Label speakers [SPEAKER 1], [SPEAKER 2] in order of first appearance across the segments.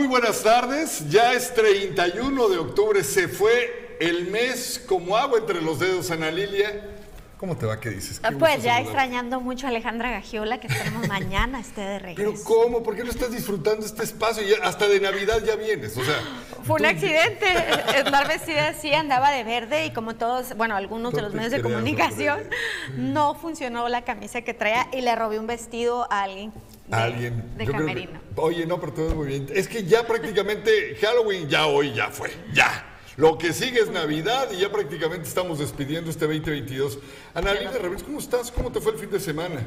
[SPEAKER 1] Muy buenas tardes. Ya es 31 de octubre. Se fue el mes como agua entre los dedos, Ana Lilia. ¿Cómo te va? ¿Qué dices? Qué
[SPEAKER 2] Ah, Pues ya
[SPEAKER 1] saludarte.
[SPEAKER 2] extrañando mucho a Alejandra Gagiola, que esperemos mañana esté de
[SPEAKER 1] Pero
[SPEAKER 2] regreso.
[SPEAKER 1] ¿cómo? ¿Por qué no estás disfrutando este espacio? Ya- hasta de Navidad ya vienes. O sea,
[SPEAKER 2] Fue un
[SPEAKER 1] tú-
[SPEAKER 2] accidente. Estar vestida así, andaba de verde y como todos, bueno, algunos de los medios de comunicación, no funcionó la camisa que traía y le robé un vestido a alguien. De-
[SPEAKER 1] alguien.
[SPEAKER 2] De
[SPEAKER 1] Yo creo que-
[SPEAKER 2] camerino.
[SPEAKER 1] oye, no, pero todo muy bien. Es que ya prácticamente Halloween ya hoy ya fue. Ya. Lo que sigue es Navidad y ya prácticamente estamos despidiendo este 2022. Ana Lilia Revés, ¿cómo estás? ¿Cómo te fue el fin de semana?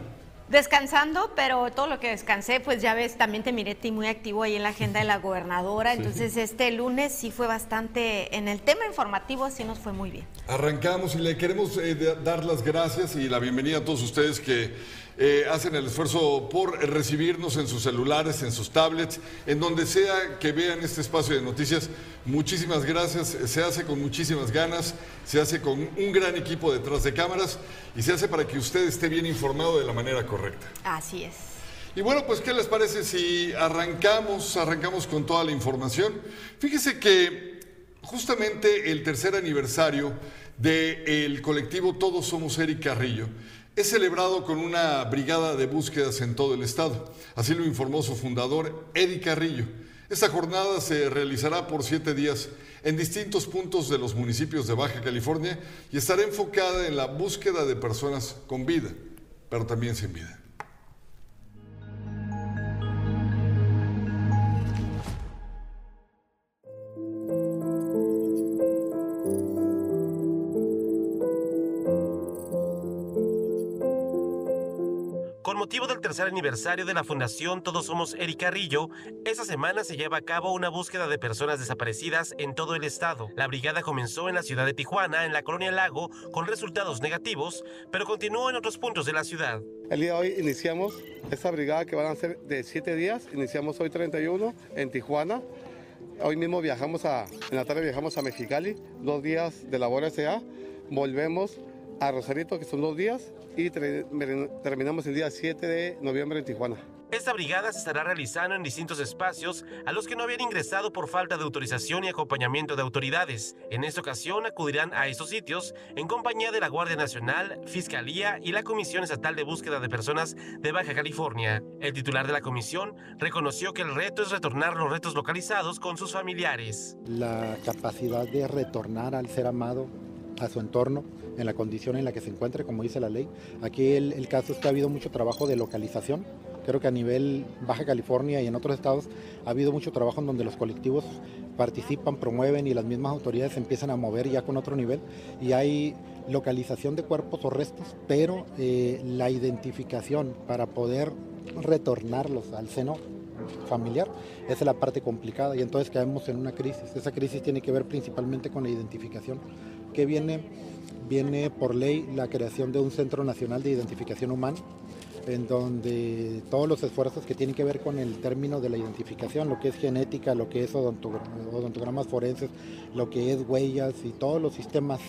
[SPEAKER 2] Descansando, pero todo lo que descansé, pues ya ves, también te miré ti muy activo ahí en la agenda de la gobernadora. Entonces, este lunes sí fue bastante, en el tema informativo sí nos fue muy bien.
[SPEAKER 1] Arrancamos y le queremos eh, dar las gracias y la bienvenida a todos ustedes que eh, hacen el esfuerzo por recibirnos en sus celulares, en sus tablets, en donde sea que vean este espacio de noticias. Muchísimas gracias. Se hace con muchísimas ganas, se hace con un gran equipo detrás de cámaras y se hace para que usted esté bien informado de la manera correcta.
[SPEAKER 2] Así es.
[SPEAKER 1] Y bueno, pues ¿qué les parece si arrancamos, arrancamos con toda la información? Fíjese que justamente el tercer aniversario del colectivo Todos Somos Eric Carrillo es celebrado con una brigada de búsquedas en todo el estado. Así lo informó su fundador, Eddie Carrillo. Esta jornada se realizará por siete días en distintos puntos de los municipios de Baja California y estará enfocada en la búsqueda de personas con vida, pero también sin vida.
[SPEAKER 3] Con motivo del tercer aniversario de la Fundación Todos Somos Eric Carrillo, esta semana se lleva a cabo una búsqueda de personas desaparecidas en todo el estado. La brigada comenzó en la ciudad de Tijuana, en la colonia Lago, con resultados negativos, pero continuó en otros puntos de la ciudad.
[SPEAKER 4] El día de hoy iniciamos esta brigada que van a ser de siete días. Iniciamos hoy 31 en Tijuana. Hoy mismo viajamos a, en la tarde viajamos a Mexicali, dos días de labor SA. Volvemos a Rosarito, que son dos días, y terminamos el día 7 de noviembre en Tijuana.
[SPEAKER 3] Esta brigada se estará realizando en distintos espacios a los que no habían ingresado por falta de autorización y acompañamiento de autoridades. En esta ocasión acudirán a estos sitios en compañía de la Guardia Nacional, Fiscalía y la Comisión Estatal de Búsqueda de Personas de Baja California. El titular de la comisión reconoció que el reto es retornar los retos localizados con sus familiares.
[SPEAKER 5] la capacidad de retornar al ser amado a su entorno en la condición en la que se encuentre, como dice la ley. Aquí el, el caso es que ha habido mucho trabajo de localización. Creo que a nivel Baja California y en otros estados ha habido mucho trabajo en donde los colectivos participan, promueven y las mismas autoridades se empiezan a mover ya con otro nivel y hay localización de cuerpos o restos, pero eh, la identificación para poder retornarlos al seno familiar, esa es la parte complicada y entonces caemos en una crisis. Esa crisis tiene que ver principalmente con la identificación, que viene, viene por ley la creación de un Centro Nacional de Identificación Humana, en donde todos los esfuerzos que tienen que ver con el término de la identificación, lo que es genética, lo que es odontogra- odontogramas forenses, lo que es huellas y todos los sistemas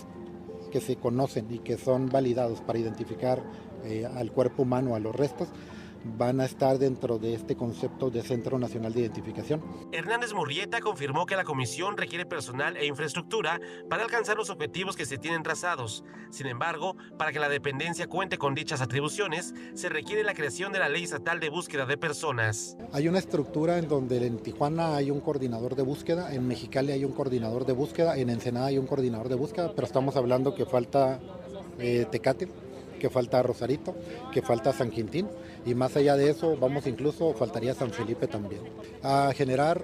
[SPEAKER 5] que se conocen y que son validados para identificar eh, al cuerpo humano, a los restos, van a estar dentro de este concepto de Centro Nacional de Identificación.
[SPEAKER 3] Hernández Murrieta confirmó que la comisión requiere personal e infraestructura para alcanzar los objetivos que se tienen trazados. Sin embargo, para que la dependencia cuente con dichas atribuciones, se requiere la creación de la Ley Estatal de Búsqueda de Personas.
[SPEAKER 5] Hay una estructura en donde en Tijuana hay un coordinador de búsqueda, en Mexicali hay un coordinador de búsqueda, en Ensenada hay un coordinador de búsqueda, pero estamos hablando que falta eh, Tecate, que falta Rosarito, que falta San Quintín y más allá de eso, vamos incluso, faltaría San Felipe también. A generar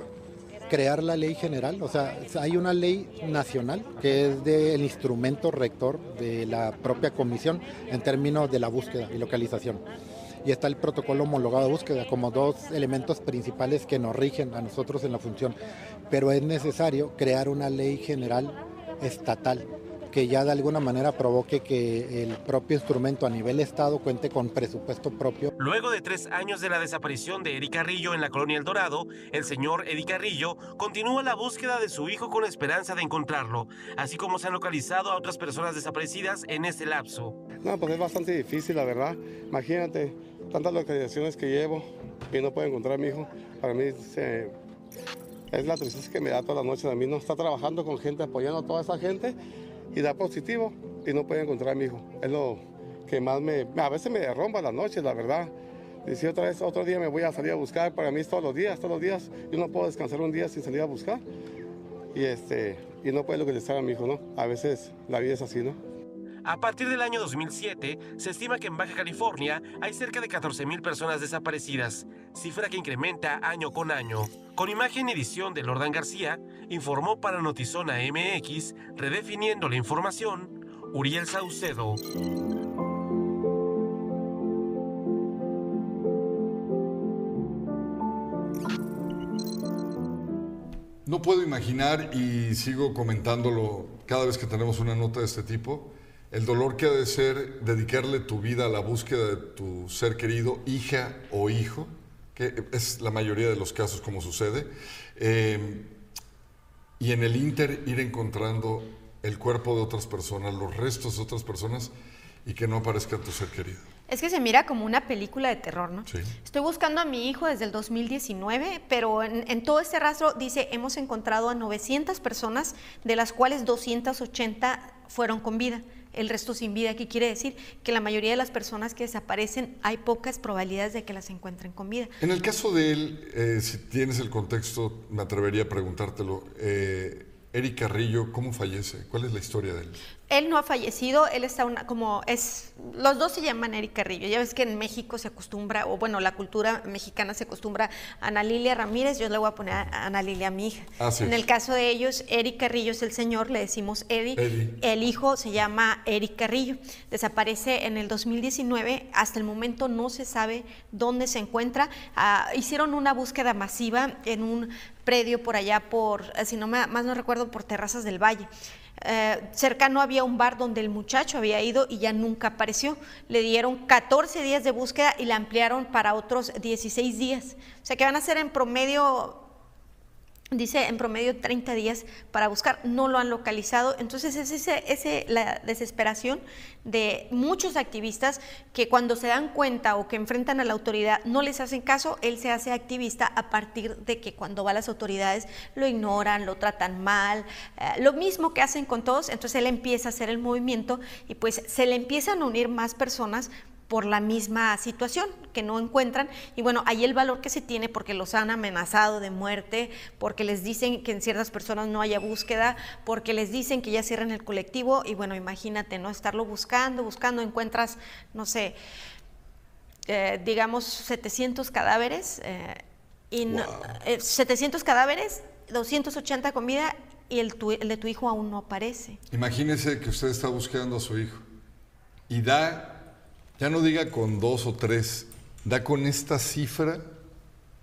[SPEAKER 5] crear la ley general, o sea, hay una ley nacional que es del instrumento rector de la propia comisión en términos de la búsqueda y localización. y está el protocolo homologado de búsqueda como dos elementos principales que nos rigen a nosotros en la función. Pero es necesario crear una ley general estatal que ya de alguna manera provoque que el propio instrumento a nivel Estado cuente con presupuesto propio.
[SPEAKER 3] Luego de tres años de la desaparición de Eric Carrillo en la colonia El Dorado, el señor Eric Carrillo continúa la búsqueda de su hijo con esperanza de encontrarlo, así como se han localizado a otras personas desaparecidas en este lapso.
[SPEAKER 4] No, pues es bastante difícil, la verdad. Imagínate tantas localizaciones que llevo y no puedo encontrar a mi hijo. Para mí es la tristeza que me da todas las noches. A mí no está trabajando con gente, apoyando a toda esa gente y da positivo y no puede encontrar a mi hijo. Es lo que más me... A veces me derrumba las noches, la verdad. Dice otra vez, otro día me voy a salir a buscar, para mí es todos los días, todos los días. Yo no puedo descansar un día sin salir a buscar. Y, este, y no puedo localizar a mi hijo, ¿no? A veces la vida es así, ¿no?
[SPEAKER 3] A partir del año 2007, se estima que en Baja California hay cerca de 14.000 personas desaparecidas, cifra que incrementa año con año. Con imagen y edición de Lordan García, informó para Notizona MX, redefiniendo la información, Uriel Saucedo.
[SPEAKER 1] No puedo imaginar, y sigo comentándolo cada vez que tenemos una nota de este tipo, el dolor que ha de ser dedicarle tu vida a la búsqueda de tu ser querido, hija o hijo, que es la mayoría de los casos como sucede, eh, y en el Inter ir encontrando el cuerpo de otras personas, los restos de otras personas, y que no aparezca tu ser querido.
[SPEAKER 2] Es que se mira como una película de terror, ¿no?
[SPEAKER 1] Sí.
[SPEAKER 2] Estoy buscando a mi hijo desde el 2019, pero en, en, todo este rastro dice, hemos encontrado a 900 personas, de las cuales 280 fueron con vida el resto sin vida. ¿Qué quiere decir? Que la mayoría de las personas que desaparecen hay pocas probabilidades de que las encuentren con vida.
[SPEAKER 1] En el caso de él, eh, si tienes el contexto, me atrevería a preguntártelo. Eh, Eric Carrillo, ¿cómo fallece? ¿Cuál es la historia de él?
[SPEAKER 2] Él no ha fallecido, él está una, como es, los dos se llaman Eric Carrillo. Ya ves que en México se acostumbra, o bueno, la cultura mexicana se acostumbra a Ana Lilia Ramírez, yo le voy a poner a Ana Lilia a mi hija.
[SPEAKER 1] Así
[SPEAKER 2] en
[SPEAKER 1] es.
[SPEAKER 2] el caso de ellos, Eric Carrillo es el señor, le decimos Eddie.
[SPEAKER 1] Eddie.
[SPEAKER 2] El hijo se llama Eric Carrillo. Desaparece en el 2019, hasta el momento no se sabe dónde se encuentra. Ah, hicieron una búsqueda masiva en un predio por allá, por, si no me, más no recuerdo, por Terrazas del Valle. Eh, cercano había un bar donde el muchacho había ido y ya nunca apareció. Le dieron 14 días de búsqueda y la ampliaron para otros 16 días. O sea que van a ser en promedio dice en promedio 30 días para buscar, no lo han localizado. Entonces es ese, ese, la desesperación de muchos activistas que cuando se dan cuenta o que enfrentan a la autoridad no les hacen caso, él se hace activista a partir de que cuando va a las autoridades lo ignoran, lo tratan mal, eh, lo mismo que hacen con todos, entonces él empieza a hacer el movimiento y pues se le empiezan a unir más personas por la misma situación que no encuentran y bueno, ahí el valor que se tiene porque los han amenazado de muerte, porque les dicen que en ciertas personas no haya búsqueda, porque les dicen que ya cierren el colectivo y bueno, imagínate, ¿no? Estarlo buscando, buscando, encuentras, no sé, eh, digamos 700 cadáveres eh, y no- eh, 700 cadáveres, 280 con vida y el, tu- el de tu hijo aún no aparece.
[SPEAKER 1] Imagínese que usted está buscando a su hijo y da, ya no diga con dos o tres, da con esta cifra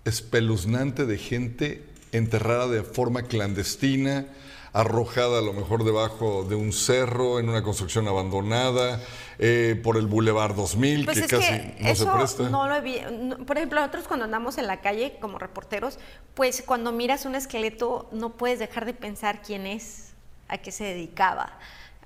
[SPEAKER 1] espeluznante de gente enterrada de forma clandestina, arrojada a lo mejor debajo de un cerro, en una construcción abandonada, eh, por el Boulevard 2000,
[SPEAKER 2] Pues
[SPEAKER 1] que
[SPEAKER 2] es
[SPEAKER 1] casi
[SPEAKER 2] que
[SPEAKER 1] no
[SPEAKER 2] eso
[SPEAKER 1] se presta.
[SPEAKER 2] no lo vi- no- Por ejemplo, nosotros cuando andamos en la calle como reporteros, pues cuando miras un esqueleto no puedes dejar de pensar quién es, a qué se dedicaba.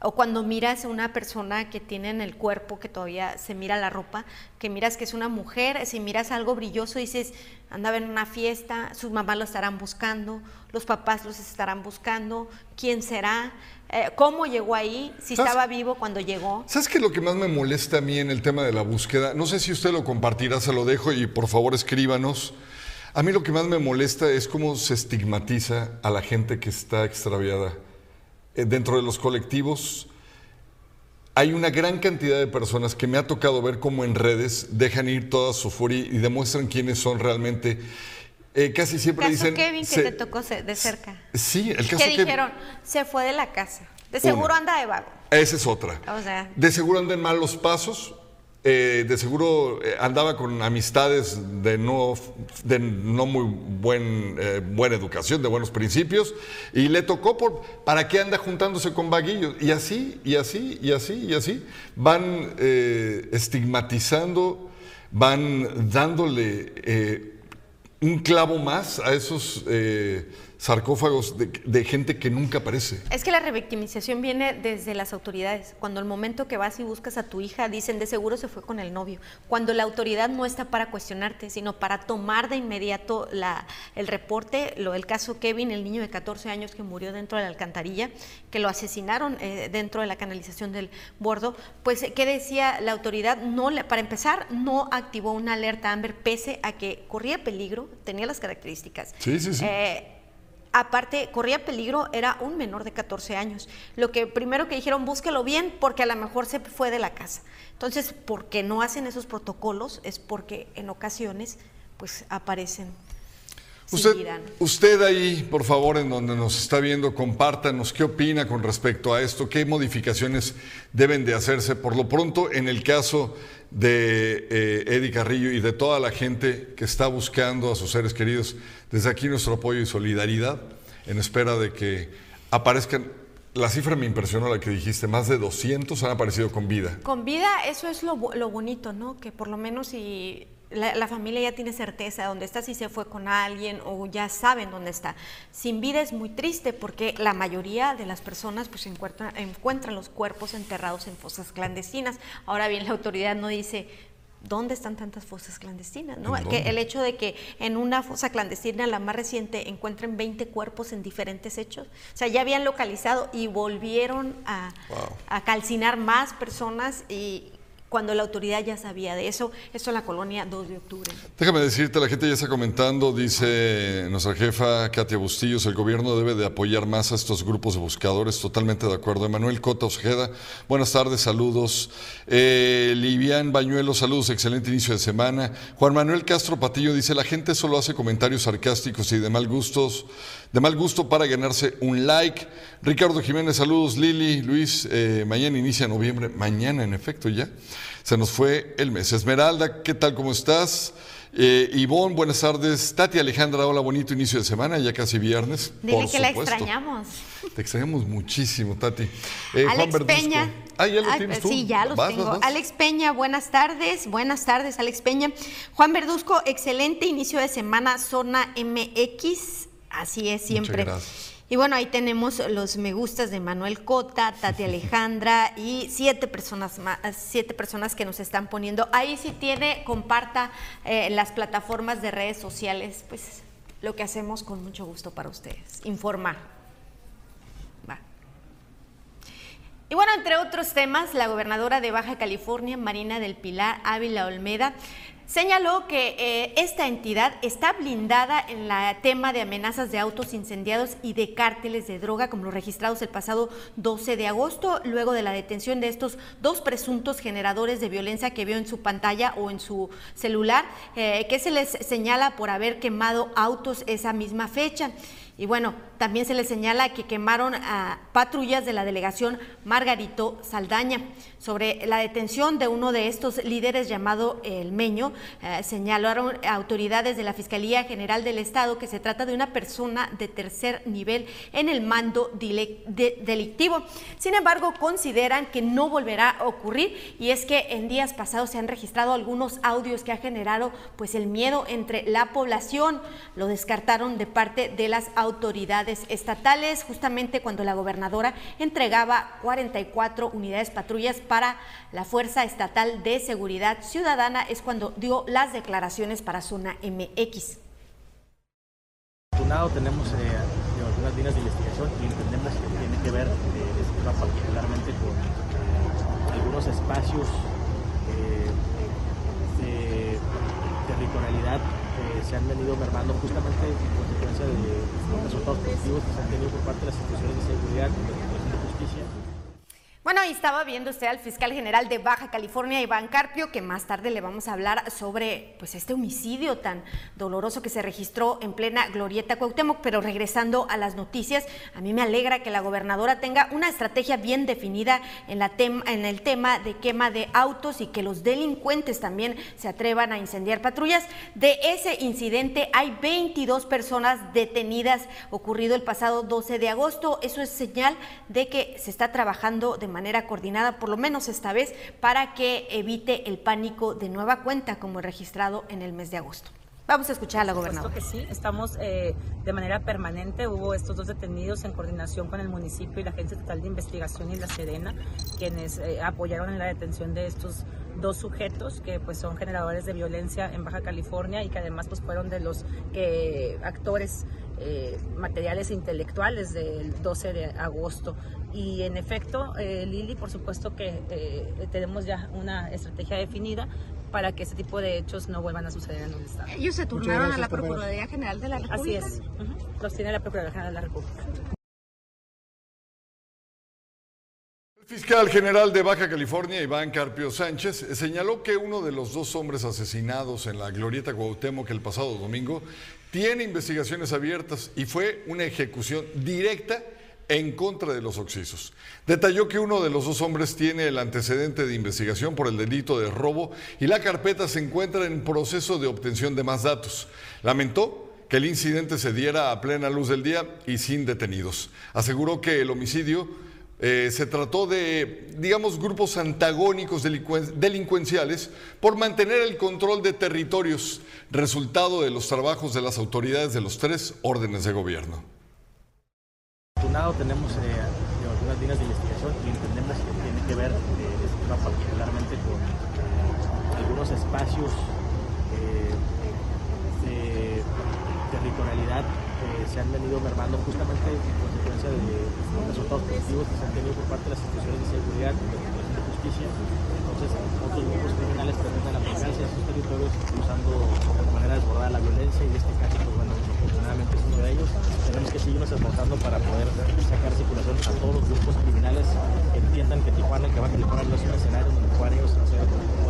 [SPEAKER 2] O cuando miras a una persona que tiene en el cuerpo, que todavía se mira la ropa, que miras que es una mujer, si miras algo brilloso, dices, andaba en una fiesta, sus mamás lo estarán buscando, los papás los estarán buscando, quién será, Eh, cómo llegó ahí, si estaba vivo cuando llegó.
[SPEAKER 1] ¿Sabes qué es lo que más me molesta a mí en el tema de la búsqueda? No sé si usted lo compartirá, se lo dejo y por favor escríbanos. A mí lo que más me molesta es cómo se estigmatiza a la gente que está extraviada. Eh, Dentro de los colectivos hay una gran cantidad de personas que me ha tocado ver cómo en redes dejan ir toda su furia y demuestran quiénes son realmente. Eh, casi siempre
[SPEAKER 2] Caso
[SPEAKER 1] dicen...
[SPEAKER 2] Kevin que
[SPEAKER 1] se-
[SPEAKER 2] te tocó de cerca.
[SPEAKER 1] Sí, el caso
[SPEAKER 2] que dijeron, se fue de la casa. De seguro
[SPEAKER 1] Una.
[SPEAKER 2] anda de vago.
[SPEAKER 1] Esa es otra.
[SPEAKER 2] O sea.
[SPEAKER 1] De seguro anda en malos pasos eh, de seguro eh, andaba con amistades de no, de no muy buen, eh, buena educación, de buenos principios, y le tocó por, ¿para qué anda juntándose con vaguillos? Y así, y así, y así, y así, van estigmatizando, van dándole un clavo más a esos sarcófagos de, gente que nunca aparece.
[SPEAKER 2] Es que la revictimización viene desde las autoridades. Cuando el momento que vas y buscas a tu hija, dicen de seguro se fue con el novio. Cuando la autoridad no está para cuestionarte, sino para tomar de inmediato la, el reporte, lo del caso Kevin, el niño de 14 años que murió dentro de la alcantarilla, que lo asesinaron eh, dentro de la canalización del bordo, pues ¿qué decía la autoridad? No, para empezar, no activó una alerta Amber pese a que corría peligro, tenía las características.
[SPEAKER 1] Sí, sí, sí.
[SPEAKER 2] Eh, Aparte, corría peligro, era un menor de 14 años. Lo que primero que dijeron, búsquelo bien porque a lo mejor se fue de la casa. Entonces, ¿por qué no hacen esos protocolos? Es porque en ocasiones, pues aparecen.
[SPEAKER 1] Usted, usted ahí, por favor, en donde nos está viendo, compártanos qué opina con respecto a esto, qué modificaciones deben de hacerse. Por lo pronto, en el caso de eh, Eddie Carrillo y de toda la gente que está buscando a sus seres queridos. Desde aquí nuestro apoyo y solidaridad en espera de que aparezcan. La cifra me impresionó la que dijiste, más de 200 han aparecido con vida.
[SPEAKER 2] Con vida, eso es lo, lo bonito, ¿no? Que por lo menos si la, familia ya tiene certeza de dónde está, si se fue con alguien o ya saben dónde está. Sin vida es muy triste porque la mayoría de las personas pues encuentran, encuentran los cuerpos enterrados en fosas clandestinas. Ahora bien, la autoridad no dice ¿dónde están tantas fosas clandestinas? ¿no? Que el hecho de que en una fosa clandestina, la más reciente, encuentren 20 cuerpos en diferentes hechos. O sea, ya habían localizado y volvieron a, a calcinar más personas y cuando la autoridad ya sabía de eso. Esto en la colonia 2 de octubre.
[SPEAKER 1] Déjame decirte, la gente ya está comentando, dice nuestra jefa Katia Bustillos, el gobierno debe de apoyar más a estos grupos de buscadores, totalmente de acuerdo. Emanuel Cota Ojeda, buenas tardes, saludos. Eh, Livian Bañuelo, saludos, excelente inicio de semana. Juan Manuel Castro Patillo dice, la gente solo hace comentarios sarcásticos y de mal gustos, de mal gusto para ganarse un like. Ricardo Jiménez, saludos. Lili, Luis, eh, mañana inicia noviembre, mañana en efecto ya. Se nos fue el mes. Esmeralda, ¿qué tal? ¿Cómo estás? Eh, Ivonne, buenas tardes. Tati Alejandra, hola, bonito inicio de semana, ya casi viernes.
[SPEAKER 2] Dile que la extrañamos.
[SPEAKER 1] Te extrañamos muchísimo, Tati.
[SPEAKER 2] Eh, Alex Peña.
[SPEAKER 1] Ah, ya lo tienes tú.
[SPEAKER 2] Sí, ya lo tengo. Alex Peña, buenas tardes. Buenas tardes, Alex Peña. Juan Verduzco, excelente inicio de semana, zona MX. Así es, siempre. Muchas gracias. Y bueno, ahí tenemos los me gustas de Manuel Cota, Tati Alejandra y siete personas más, siete personas que nos están poniendo. Ahí si tiene, comparta eh, las plataformas de redes sociales, pues lo que hacemos con mucho gusto para ustedes, informar. Va. Y bueno, entre otros temas, la gobernadora de Baja California, Marina del Pilar Ávila Olmeda, señaló que eh, esta entidad está blindada en el tema de amenazas de autos incendiados y de cárteles de droga, como los registrados el pasado 12 de agosto, luego de la detención de estos dos presuntos generadores de violencia que vio en su pantalla o en su celular, eh, que se les señala por haber quemado autos esa misma fecha. Y bueno, también se le señala que quemaron a patrullas de la delegación Margarito Saldaña. Sobre la detención de uno de estos líderes llamado El Meño, eh, señalaron autoridades de la Fiscalía General del Estado que se trata de una persona de tercer nivel en el mando delictivo. Sin embargo, consideran que no volverá a ocurrir y es que en días pasados se han registrado algunos audios que ha generado pues el miedo entre la población. Lo descartaron de parte de las autoridades estatales justamente cuando la gobernadora entregaba 44 unidades patrullas para la Fuerza Estatal de Seguridad Ciudadana es cuando dio las declaraciones para Zona MX.
[SPEAKER 6] tenemos eh, algunas líneas de investigación y entendemos que tiene que ver eh, particularmente con eh, algunos espacios de territorialidad se han venido mermando justamente en consecuencia de los resultados positivos que se han tenido por parte de las instituciones de seguridad y de justicia.
[SPEAKER 2] Bueno, ahí estaba viendo usted al fiscal general de Baja California, Iván Carpio, que más tarde le vamos a hablar sobre pues este homicidio tan doloroso que se registró en plena Glorieta Cuauhtémoc, pero regresando a las noticias, a mí me alegra que la gobernadora tenga una estrategia bien definida en, la en el tema de quema de autos y que los delincuentes también se atrevan a incendiar patrullas. De ese incidente hay 22 personas detenidas ocurrido el pasado 12 de agosto. Eso es señal de que se está trabajando de manera coordinada, por lo menos esta vez, para que evite el pánico de nueva cuenta como registrado en el mes de agosto. Vamos a escuchar a la gobernadora.
[SPEAKER 7] que sí, estamos eh, de manera permanente. Hubo estos dos detenidos en coordinación con el municipio y la Agencia Estatal de Investigación y la Serena, quienes eh, apoyaron en la detención de estos dos sujetos que pues son generadores de violencia en Baja California y que además pues fueron de los que actores eh, materiales intelectuales del 12 de agosto. Y en efecto, eh, Lili, por supuesto que eh, tenemos ya una estrategia definida para que ese tipo de hechos no vuelvan a suceder en un Estado.
[SPEAKER 2] ¿Ellos se turnaron a la Procuraduría General de la República?
[SPEAKER 7] Así es, los tiene la Procuraduría General de la República.
[SPEAKER 1] El fiscal general de Baja California, Iván Carpio Sánchez, señaló que uno de los dos hombres asesinados en la Glorieta Cuauhtémoc el pasado domingo tiene investigaciones abiertas y fue una ejecución directa en contra de los oxisos. Detalló que uno de los dos hombres tiene el antecedente de investigación por el delito de robo y la carpeta se encuentra en proceso de obtención de más datos. Lamentó que el incidente se diera a plena luz del día y sin detenidos. Aseguró que el homicidio eh, se trató de, digamos, grupos antagónicos delincuenciales por mantener el control de territorios, resultado de los trabajos de las autoridades de los tres órdenes de gobierno
[SPEAKER 6] tenemos eh, algunas líneas de investigación y entendemos que tiene que ver eh, particularmente con eh, algunos espacios de territorialidad que se han venido mermando justamente en consecuencia de los resultados positivos que se han tenido por parte de las instituciones de seguridad y de justicia. Entonces, otros grupos criminales pretenden aplicarse a esos territorios usando de manera desbordada la violencia y en este caso, pues bueno, es uno de ellos. Tenemos que seguirnos esforzando para poder sacar circulación a todos los grupos criminales que entiendan que Tijuana, que va a Tijuana no es un escenario donde puedan ellos hacer,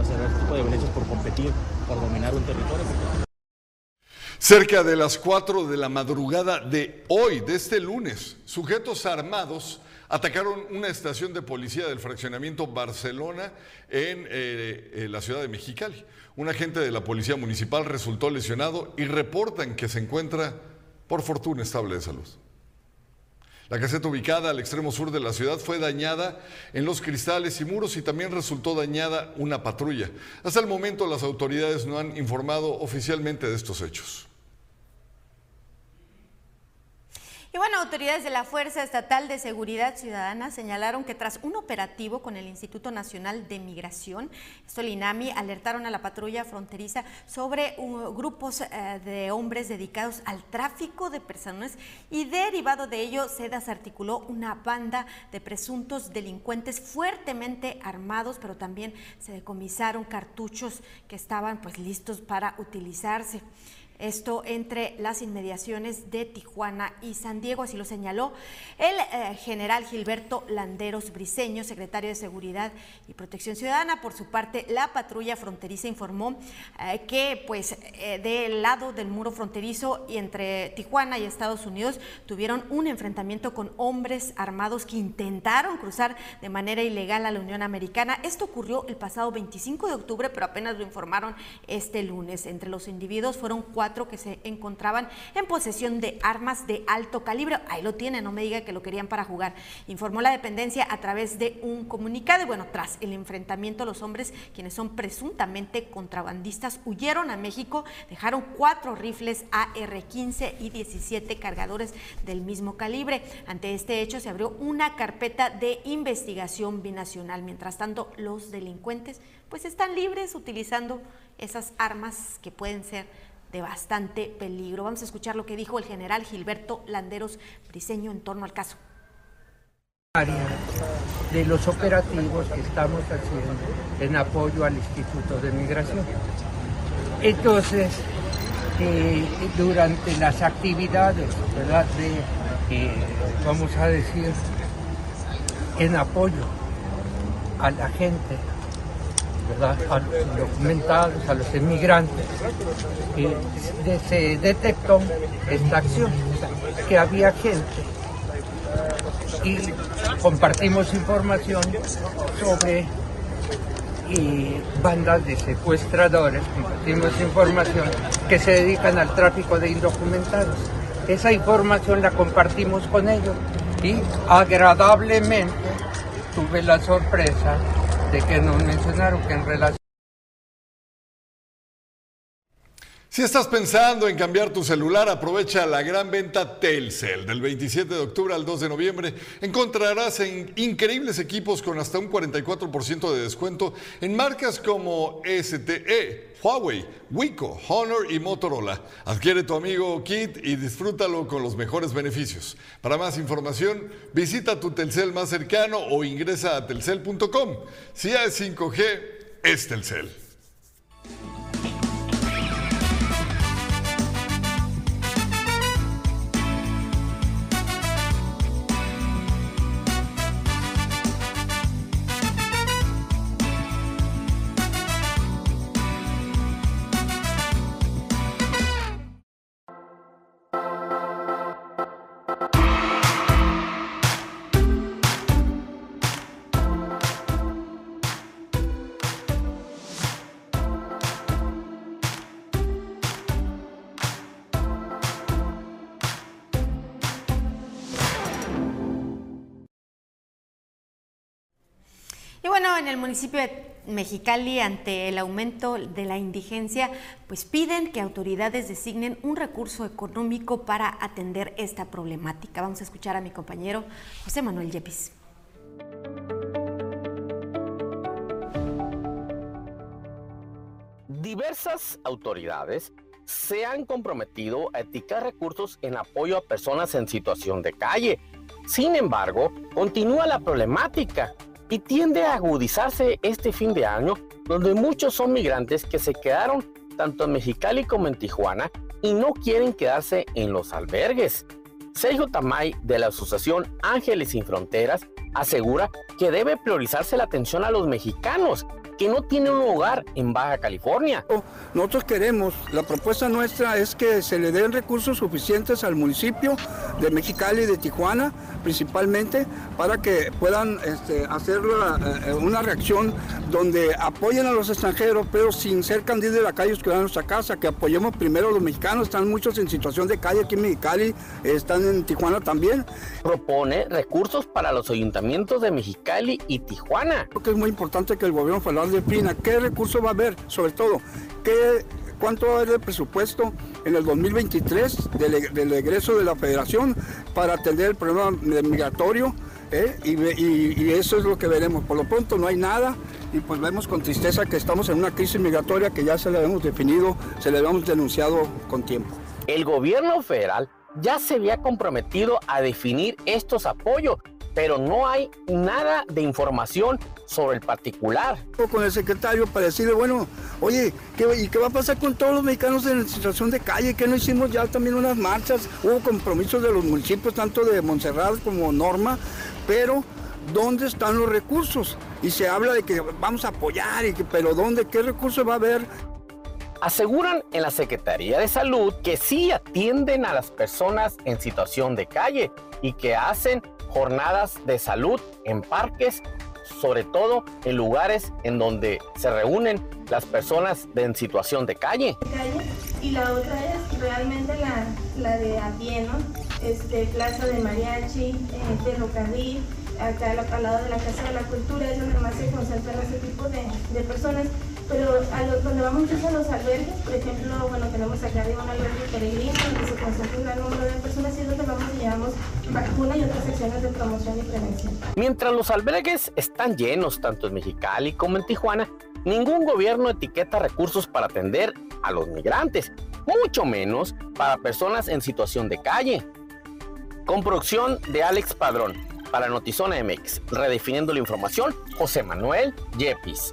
[SPEAKER 6] hacer este tipo de violencias por competir, por dominar un territorio.
[SPEAKER 1] Cerca de las 4 de la madrugada de hoy, de este lunes, sujetos armados atacaron una estación de policía del fraccionamiento Barcelona en, eh, en la ciudad de Mexicali. Un agente de la policía municipal resultó lesionado y reportan que se encuentra, por fortuna, estable de salud. La caseta ubicada al extremo sur de la ciudad fue dañada en los cristales y muros y también resultó dañada una patrulla. Hasta el momento las autoridades no han informado oficialmente de estos hechos.
[SPEAKER 2] Y bueno, autoridades de la Fuerza Estatal de Seguridad Ciudadana señalaron que tras un operativo con el Instituto Nacional de Migración, esto el INAMI, alertaron a la patrulla fronteriza sobre uh, grupos eh, de hombres dedicados al tráfico de personas y derivado de ello se desarticuló una banda de presuntos delincuentes fuertemente armados, pero también se decomisaron cartuchos que estaban pues listos para utilizarse. Esto entre las inmediaciones de Tijuana y San Diego, así lo señaló el eh, general Gilberto Landeros Briceño, secretario de Seguridad y Protección Ciudadana. Por su parte, la patrulla fronteriza informó eh, que pues eh, del lado del muro fronterizo y entre Tijuana y Estados Unidos tuvieron un enfrentamiento con hombres armados que intentaron cruzar de manera ilegal a la Unión Americana. Esto ocurrió el pasado 25 de octubre, pero apenas lo informaron este lunes. Entre los individuos fueron cuatro que se encontraban en posesión de armas de alto calibre. Ahí lo tienen, no me diga que lo querían para jugar. Informó la dependencia a través de un comunicado y bueno, tras el enfrentamiento los hombres, quienes son presuntamente contrabandistas, huyeron a México, dejaron cuatro rifles AR-15 y 17 cargadores del mismo calibre. Ante este hecho se abrió una carpeta de investigación binacional. Mientras tanto, los delincuentes pues están libres utilizando esas armas que pueden ser de bastante peligro. Vamos a escuchar lo que dijo el general Gilberto Landeros Briseño en torno al caso.
[SPEAKER 8] De los operativos que estamos haciendo en apoyo al Instituto de Migración. Entonces, eh, durante las actividades, ¿verdad? De, eh, vamos a decir, en apoyo a la gente, a los indocumentados, a los inmigrantes, y se detectó esta acción, que había gente y compartimos información sobre y bandas de secuestradores, compartimos información que se dedican al tráfico de indocumentados. Esa información la compartimos con ellos y agradablemente tuve la sorpresa de que nos mencionaron que en relación
[SPEAKER 1] Si estás pensando en cambiar tu celular, aprovecha la gran venta Telcel. Del 27 de octubre al 2 de noviembre encontrarás en increíbles equipos con hasta un 44% de descuento en marcas como STE, Huawei, Wiko, Honor y Motorola. Adquiere tu amigo Kit y disfrútalo con los mejores beneficios. Para más información, visita tu Telcel más cercano o ingresa a telcel.com. Si es 5G, es Telcel.
[SPEAKER 2] El municipio de Mexicali, ante el aumento de la indigencia, pues piden que autoridades designen un recurso económico para atender esta problemática. Vamos a escuchar a mi compañero José Manuel Yepis.
[SPEAKER 9] Diversas autoridades se han comprometido a eticar recursos en apoyo a personas en situación de calle. Sin embargo, continúa la problemática y tiende a agudizarse este fin de año, donde muchos son migrantes que se quedaron tanto en Mexicali como en Tijuana y no quieren quedarse en los albergues. Sergio Tamay de la Asociación Ángeles Sin Fronteras asegura que debe priorizarse la atención a los mexicanos que no tienen un hogar en Baja California.
[SPEAKER 10] Nosotros queremos, la propuesta nuestra es que se le den recursos suficientes al municipio de Mexicali y de Tijuana, principalmente, para que puedan este, hacer eh, una reacción donde apoyen a los extranjeros, pero sin ser candidatos de la calle que van a nuestra casa, que apoyemos primero a los mexicanos, están muchos en situación de calle aquí en Mexicali, están en Tijuana también.
[SPEAKER 9] Propone recursos para los ayuntamientos de Mexicali y Tijuana.
[SPEAKER 10] Creo que es muy importante que el gobierno federal defina qué recursos va a haber, sobre todo, qué, cuánto va a haber de presupuesto en el 2023 del, del egreso de la federación para atender el problema migratorio. ¿eh? Y, eso es lo que veremos. Por lo pronto no hay nada y pues vemos con tristeza que estamos en una crisis migratoria que ya se le hemos definido, se le habíamos denunciado con tiempo.
[SPEAKER 9] El gobierno federal ya se había comprometido a definir estos apoyos, pero no hay nada de información sobre el particular.
[SPEAKER 10] Con el secretario para decirle, bueno, oye, ¿qué, ¿y qué va a pasar con todos los mexicanos en situación de calle? ¿Qué no hicimos ya también unas marchas? Hubo compromisos de los municipios, tanto de Montserrat como Norma, pero ¿dónde están los recursos? Y se habla de que vamos a apoyar, y que, pero ¿dónde? ¿Qué recursos va a haber?
[SPEAKER 9] Aseguran en la Secretaría de Salud que sí atienden a las personas en situación de calle y que hacen jornadas de salud en parques, sobre todo en lugares en donde se reúnen las personas en situación de calle.
[SPEAKER 11] Y la otra es realmente la, la de a pie, ¿no? Este, Plaza de Mariachi, eh, Ferrocarril, acá al lado de la Casa de la Cultura, es donde más se concentran ese tipo de, de personas pero a los, donde vamos a los albergues, por ejemplo, bueno, tenemos acá arriba un albergue peregrino donde se concentra un gran número de personas y es donde vamos y llevamos vacuna y otras secciones de promoción y prevención.
[SPEAKER 9] Mientras los albergues están llenos tanto en Mexicali como en Tijuana, ningún gobierno etiqueta recursos para atender a los migrantes, mucho menos para personas en situación de calle. Con producción de Alex Padrón, para Notizona MX, redefiniendo la información, José Manuel Yepis.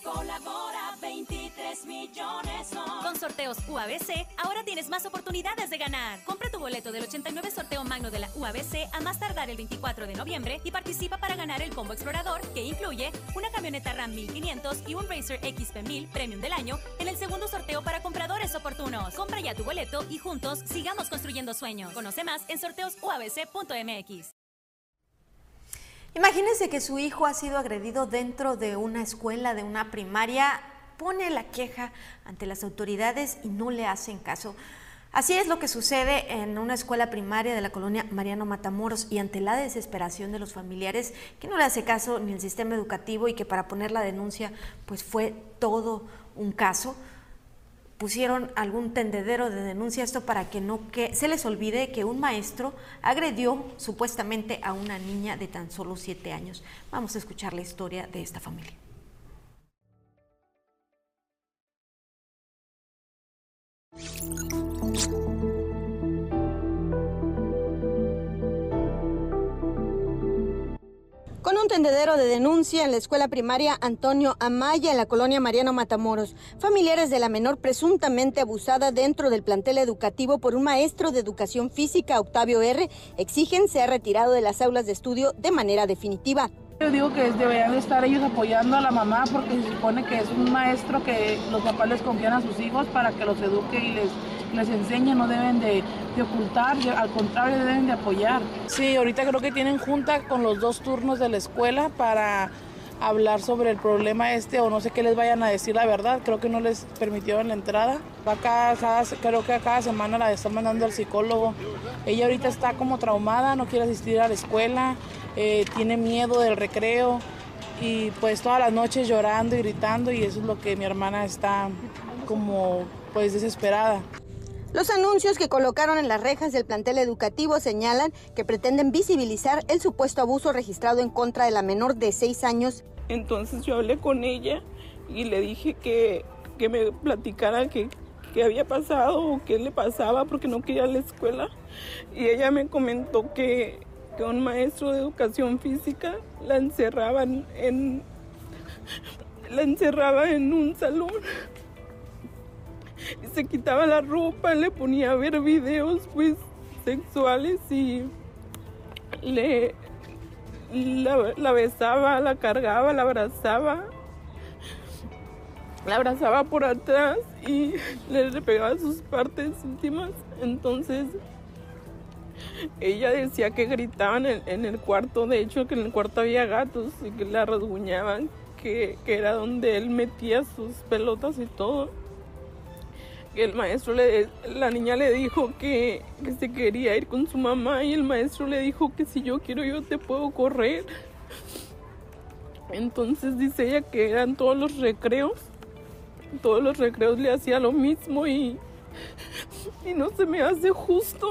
[SPEAKER 12] colabora, 23 millones son.
[SPEAKER 13] Con sorteos UABC, ahora tienes más oportunidades de ganar. Compra tu boleto del 89 sorteo magno de la UABC a más tardar el 24 de noviembre y participa para ganar el combo explorador que incluye una camioneta RAM 1500 y un Racer XP 1000 Premium del año en el segundo sorteo para compradores oportunos. Compra ya tu boleto y juntos sigamos construyendo sueños. Conoce más en sorteosuabc.mx.
[SPEAKER 2] Imagínense que su hijo ha sido agredido dentro de una escuela, de una primaria, pone la queja ante las autoridades y no le hacen caso. Así es lo que sucede en una escuela primaria de la colonia Mariano Matamoros y ante la desesperación de los familiares que no le hace caso ni el sistema educativo y que para poner la denuncia pues fue todo un caso pusieron algún tendedero de denuncia esto para que no que se les olvide que un maestro agredió supuestamente a una niña de tan solo siete años. Vamos a escuchar la historia de esta familia.
[SPEAKER 14] Con un tendedero de denuncia en la escuela primaria Antonio Amaya en la colonia Mariano Matamoros. Familiares de la menor presuntamente abusada dentro del plantel educativo por un maestro de educación física, Octavio R., exigen ser retirado de las aulas de estudio de manera definitiva.
[SPEAKER 15] Yo digo que deberían estar ellos apoyando a la mamá porque se supone que es un maestro que los papás les confían a sus hijos para que los eduque y les les enseña, no deben de, ocultar, al contrario, deben de apoyar. Sí, ahorita creo que tienen junta con los dos turnos de la escuela para hablar sobre el problema este o no sé qué les vayan a decir la verdad, creo que no les permitieron la entrada. Acá, creo que a cada semana la están mandando al psicólogo. Ella ahorita está como traumada, no quiere asistir a la escuela, eh, tiene miedo del recreo y pues todas las noches llorando y gritando y eso es lo que mi hermana está como pues desesperada.
[SPEAKER 14] Los anuncios que colocaron en las rejas del plantel educativo señalan que pretenden visibilizar el supuesto abuso registrado en contra de la menor de seis años.
[SPEAKER 15] Entonces yo hablé con ella y le dije que, que me platicara qué, qué había pasado o qué le pasaba porque no quería la escuela. Y ella me comentó que, que un maestro de educación física la encerraban en, la encerraba en un salón se quitaba la ropa, le ponía a ver videos pues sexuales y le la, besaba, la cargaba, la abrazaba. La abrazaba por atrás y le, pegaba sus partes íntimas. Entonces ella decía que gritaban en, el cuarto, de hecho que en el cuarto había gatos y que la rasguñaban, que, que era donde él metía sus pelotas y todo el maestro le, la niña le dijo que, que, se quería ir con su mamá y el maestro le dijo que si yo quiero yo te puedo correr. Entonces dice ella que eran todos los recreos, todos los recreos le hacía lo mismo y, y no se me hace justo.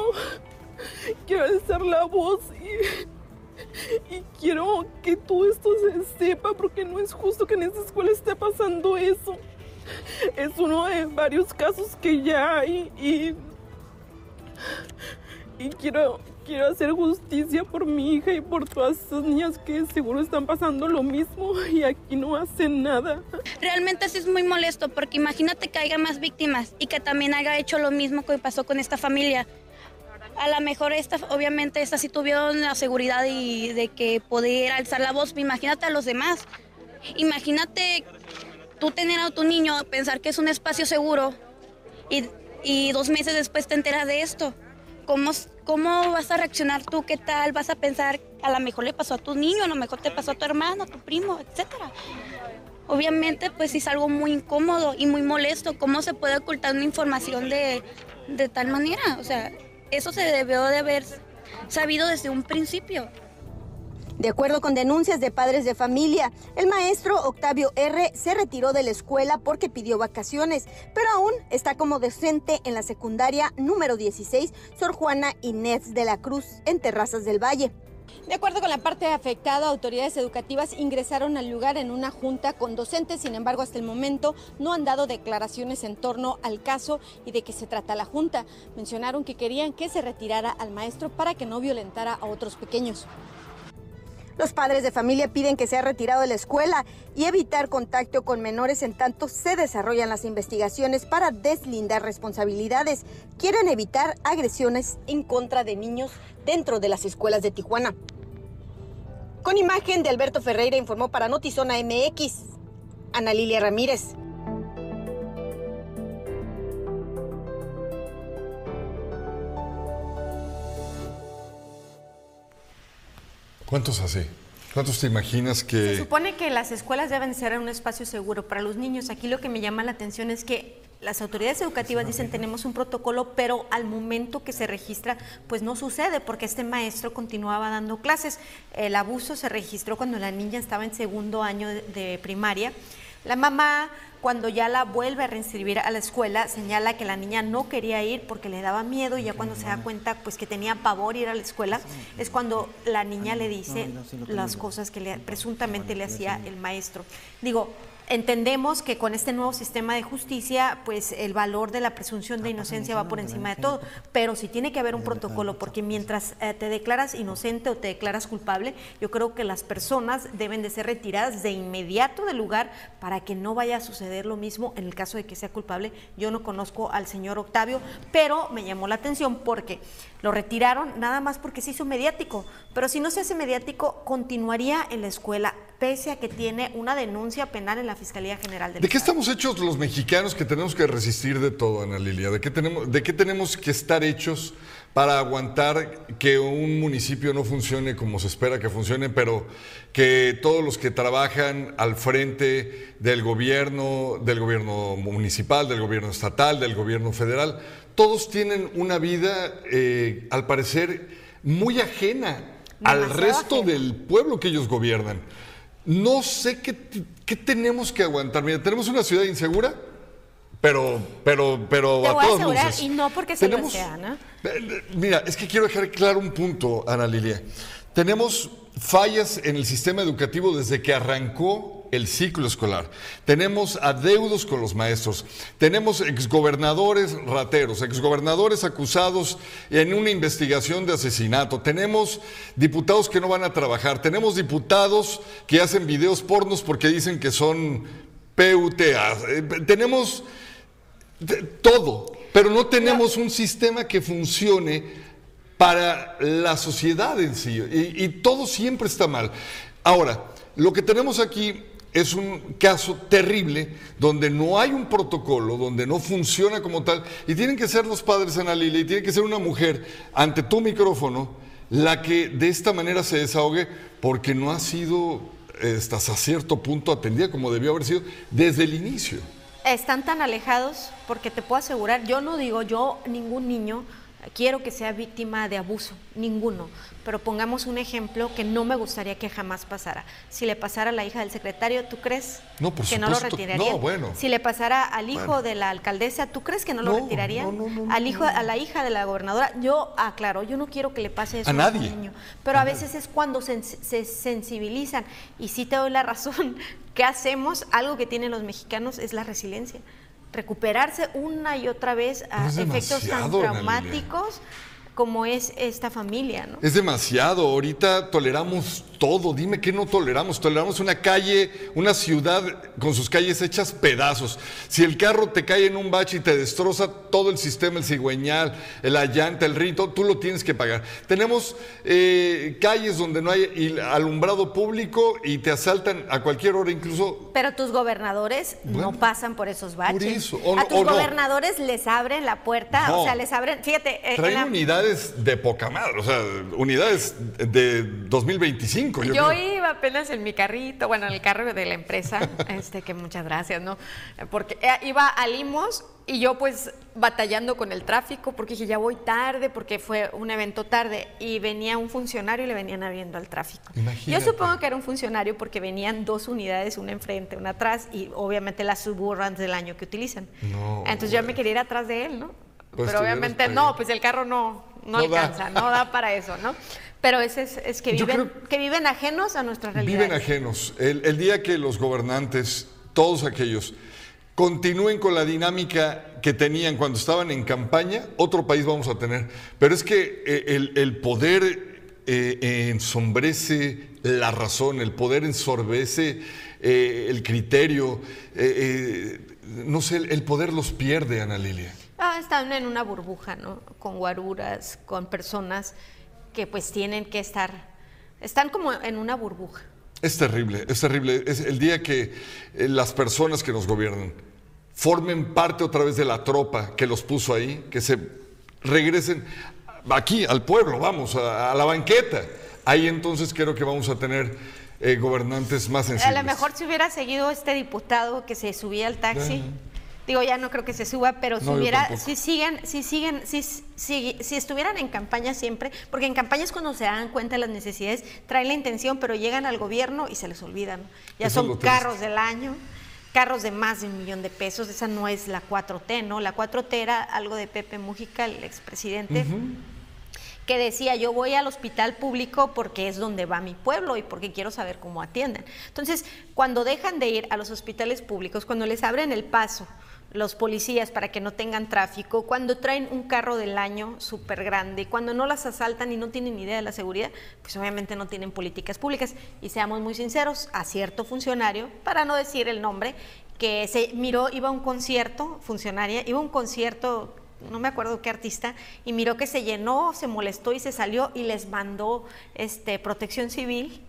[SPEAKER 15] Quiero alzar la voz y, y quiero que todo esto se sepa porque no es justo que en esta escuela esté pasando eso es uno de varios casos que ya hay y, quiero, quiero hacer justicia por mi hija y por todas esas niñas que seguro están pasando lo mismo y aquí no hacen nada.
[SPEAKER 14] Realmente sí es muy molesto porque imagínate que haya más víctimas y que también haya hecho lo mismo que pasó con esta familia. A lo mejor esta, obviamente esta sí tuvieron la seguridad y de que poder alzar la voz, imagínate a los demás. Imagínate tú tener a tu niño, pensar que es un espacio seguro y, dos meses después te enteras de esto. ¿Cómo, ¿Cómo vas a reaccionar tú? ¿Qué tal? ¿Vas a pensar, a lo mejor le pasó a tu niño, a lo mejor te pasó a tu hermano, a tu primo, etcétera? Obviamente, pues es algo muy incómodo y muy molesto. ¿Cómo se puede ocultar una información de, de tal manera? O sea, eso se debió de haber sabido desde un principio.
[SPEAKER 16] De acuerdo con denuncias de padres de familia, el maestro Octavio R. se retiró de la escuela porque pidió vacaciones, pero aún está como docente en la secundaria número 16 Sor Juana Inés de la Cruz en Terrazas del Valle.
[SPEAKER 17] De acuerdo con la parte afectada, autoridades educativas ingresaron al lugar en una junta con docentes, sin embargo, hasta el momento no han dado declaraciones en torno al caso y de qué se trata la junta. Mencionaron que querían que se retirara al maestro para que no violentara a otros pequeños.
[SPEAKER 16] Los padres de familia piden que sea retirado de la escuela y evitar contacto con menores en tanto se desarrollan las investigaciones para deslindar responsabilidades. Quieren evitar agresiones en contra de niños dentro de las escuelas de Tijuana. Con imagen de Alberto Ferreira informó para Notizona MX, Ana Lilia Ramírez.
[SPEAKER 1] ¿Cuántos así? ¿Cuántos te imaginas que...
[SPEAKER 2] Se supone que las escuelas deben ser un espacio seguro para los niños. Aquí lo que me llama la atención es que las autoridades educativas dicen tenemos un protocolo, pero al momento que se registra, pues no sucede porque este maestro continuaba dando clases. El abuso se registró cuando la niña estaba en segundo año de, de primaria. La mamá, cuando ya la vuelve a reinscribir a la escuela, señala que la niña no quería ir porque le daba miedo y ya cuando se da cuenta pues que tenía pavor ir a la escuela, es cuando la niña le dice las cosas que le, presuntamente le hacía el maestro. Digo, entendemos que con este nuevo sistema de justicia, pues el valor de la presunción de inocencia va por encima de todo, pero sí tiene que haber un protocolo, porque mientras eh, te declaras inocente o te declaras culpable, yo creo que las personas deben de ser retiradas de inmediato del lugar para que no vaya a suceder lo mismo en el caso de que sea culpable. Yo no conozco al señor Octavio, pero me llamó la atención porque lo retiraron nada más porque se hizo mediático, pero si no se hace mediático, continuaría en la escuela, pese a que tiene una denuncia penal en la Fiscalía General del
[SPEAKER 1] ¿De qué
[SPEAKER 2] Estado.
[SPEAKER 1] estamos hechos los mexicanos que tenemos que resistir de todo, Ana Lilia? ¿De qué tenemos, de qué tenemos que estar hechos para aguantar que un municipio no funcione como se espera que funcione, pero que todos los que trabajan al frente del gobierno, del gobierno municipal, del gobierno estatal, del gobierno federal, todos tienen una vida, eh, al parecer, muy ajena al resto
[SPEAKER 2] ajena.
[SPEAKER 1] del pueblo que ellos gobiernan. No sé qué, qué tenemos que aguantar. Mira, tenemos una ciudad insegura, pero, pero, pero
[SPEAKER 2] Te
[SPEAKER 1] a
[SPEAKER 2] voy a asegurar,
[SPEAKER 1] luces.
[SPEAKER 2] y no porque se lo sea, ¿no?
[SPEAKER 1] Eh, Mira, es que quiero dejar claro un punto, Ana Lilia. Tenemos fallas en el sistema educativo desde que arrancó el ciclo escolar. Tenemos adeudos con los maestros. Tenemos exgobernadores rateros, exgobernadores acusados en una investigación de asesinato. Tenemos diputados que no van a trabajar. Tenemos diputados que hacen videos pornos porque dicen que son PUTA. Eh, Tenemos todo, pero no tenemos un sistema que funcione para la sociedad en sí, y, y todo siempre está mal. Ahora, lo que tenemos aquí es un caso terrible donde no hay un protocolo, donde no funciona como tal, y tienen que ser los padres, Ana Lilia, y tiene que ser una mujer ante tu micrófono la que de esta manera se desahogue, porque no ha sido eh, hasta cierto punto atendida como debió haber sido desde el inicio.
[SPEAKER 2] Están tan alejados porque te puedo asegurar, yo no digo yo, ningún niño quiero que sea víctima de abuso, ninguno. Pero pongamos un ejemplo que no me gustaría que jamás pasara. Si le pasara a la hija del secretario, ¿tú crees
[SPEAKER 1] No, por
[SPEAKER 2] que no lo retiraría?
[SPEAKER 1] No, bueno.
[SPEAKER 2] Si le pasara al hijo
[SPEAKER 1] Bueno.
[SPEAKER 2] de la alcaldesa, ¿tú crees que no lo
[SPEAKER 1] No,
[SPEAKER 2] retiraría?
[SPEAKER 1] no, no, no, no,
[SPEAKER 2] al hijo, a la hija de la gobernadora, yo aclaro, yo no quiero que le pase eso
[SPEAKER 1] A nadie.
[SPEAKER 2] niño. Pero a veces es cuando se, se sensibilizan. Y sí te doy la razón. ¿Qué hacemos? Algo que tienen los mexicanos es la resiliencia. Recuperarse una y otra vez a
[SPEAKER 1] Es
[SPEAKER 2] efectos tan traumáticos como es esta familia, ¿no?
[SPEAKER 1] Es demasiado. Ahorita toleramos todo. Dime qué no toleramos. Toleramos una calle, una ciudad con sus calles hechas pedazos. Si el carro te cae en un bache y te destroza todo el sistema, el cigüeñal, la llanta, el rito, tú lo tienes que pagar. Tenemos eh, calles donde no hay alumbrado público y te asaltan a cualquier hora, incluso
[SPEAKER 2] Pero tus gobernadores no pasan por esos baches.
[SPEAKER 1] eso, o
[SPEAKER 2] a tus
[SPEAKER 1] o no.
[SPEAKER 2] gobernadores les abren la puerta,
[SPEAKER 1] No.
[SPEAKER 2] o sea, les abren, fíjate, eh, en
[SPEAKER 1] traen
[SPEAKER 2] la-
[SPEAKER 1] unidades de poca madre. O sea, unidades de 2025. cinco, yo,
[SPEAKER 2] Yo
[SPEAKER 1] creo.
[SPEAKER 2] iba apenas en mi carrito, bueno, en el carro de la empresa, este, que muchas gracias, ¿no? Porque eh, iba a Limos y yo pues batallando con el tráfico porque dije, ya voy tarde, porque fue un evento tarde y venía un funcionario y le venían abriendo al tráfico. Yo
[SPEAKER 1] Imagínate.
[SPEAKER 2] supongo que era un funcionario porque venían dos unidades, una enfrente, una atrás y obviamente las suburbans del año que utilizan.
[SPEAKER 1] No,
[SPEAKER 2] Entonces yo me quería ir atrás de él, ¿no?
[SPEAKER 1] Pues
[SPEAKER 2] Pero
[SPEAKER 1] te
[SPEAKER 2] obviamente no, pues el carro no, no,
[SPEAKER 1] No da.
[SPEAKER 2] alcanza, no da para eso, ¿no? Pero ese es, es que, viven, que viven ajenos a nuestra realidad.
[SPEAKER 1] Viven ajenos. El, el día que los gobernantes, todos aquellos, continúen con la dinámica que tenían cuando estaban en campaña, otro país vamos a tener. Pero es que eh, el, el poder eh, ensombrece la razón, el poder ensorbece eh, el criterio. eh, no sé, el, el poder los pierde, Ana Lilia.
[SPEAKER 2] Ah, están en una burbuja, ¿no? Con guaruras, con personas que pues tienen que estar, están como en una burbuja.
[SPEAKER 1] Es terrible, es terrible. Es el día que eh, las personas que nos gobiernan formen parte otra vez de la tropa que los puso ahí, que se regresen aquí al pueblo, vamos, a, a la banqueta. Ahí entonces creo que vamos a tener eh, gobernantes más
[SPEAKER 2] A
[SPEAKER 1] sensibles.
[SPEAKER 2] lo mejor si hubiera seguido este diputado que se subía al taxi, digo ya no creo que se suba, pero si
[SPEAKER 1] No,
[SPEAKER 2] hubiera, si siguen, si siguen, si, si, si estuvieran en campaña siempre, porque en campaña es cuando se dan cuenta de las necesidades, traen la intención, pero llegan al gobierno y se les olvidan. Ya
[SPEAKER 1] Eso
[SPEAKER 2] son carros del año. Carros de más de un millón de pesos, esa no es la 4T, ¿no? La 4T era algo de Pepe Mujica, el expresidente, que decía yo voy al hospital público porque es donde va mi pueblo y porque quiero saber cómo atienden. Entonces, cuando dejan de ir a los hospitales públicos, cuando les abren el paso los policías para que no tengan tráfico, cuando traen un carro del año súper grande, cuando no las asaltan y no tienen idea de la seguridad, pues obviamente no tienen políticas públicas. Y seamos muy sinceros, a cierto funcionario, para no decir el nombre, que se miró, iba a un concierto, funcionaria, iba a un concierto no me acuerdo qué artista, y miró que se llenó, se molestó y se salió y les mandó este, protección civil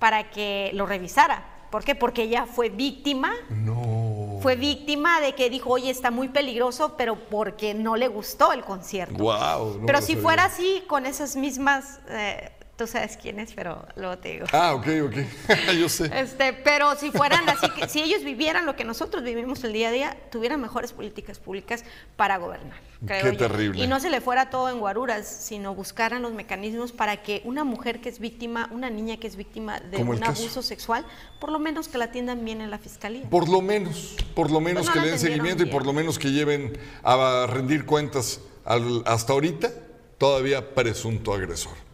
[SPEAKER 2] para que lo revisara. ¿Por qué? Porque ella fue víctima,
[SPEAKER 1] No.
[SPEAKER 2] fue víctima de que dijo, oye, está muy peligroso, pero porque no le gustó el concierto.
[SPEAKER 1] Wow.
[SPEAKER 2] pero si fuera así, con esas mismas, eh, tú sabes quién es, pero luego te digo.
[SPEAKER 1] Ah, ok, ok. Yo sé.
[SPEAKER 2] Este, pero si fueran así, que, si ellos vivieran lo que nosotros vivimos el día a día, tuvieran mejores políticas públicas para gobernar. creo
[SPEAKER 1] Qué
[SPEAKER 2] yo.
[SPEAKER 1] terrible.
[SPEAKER 2] Y no se le fuera todo en guaruras, sino buscaran los mecanismos para que una mujer que es víctima, una niña que es víctima de un
[SPEAKER 1] caso.
[SPEAKER 2] abuso sexual, por lo menos que la atiendan bien en la fiscalía.
[SPEAKER 1] Por lo menos, por lo menos
[SPEAKER 2] Pues no
[SPEAKER 1] que le den seguimiento y por lo menos que lleven a rendir cuentas al- hasta ahorita, todavía presunto agresor.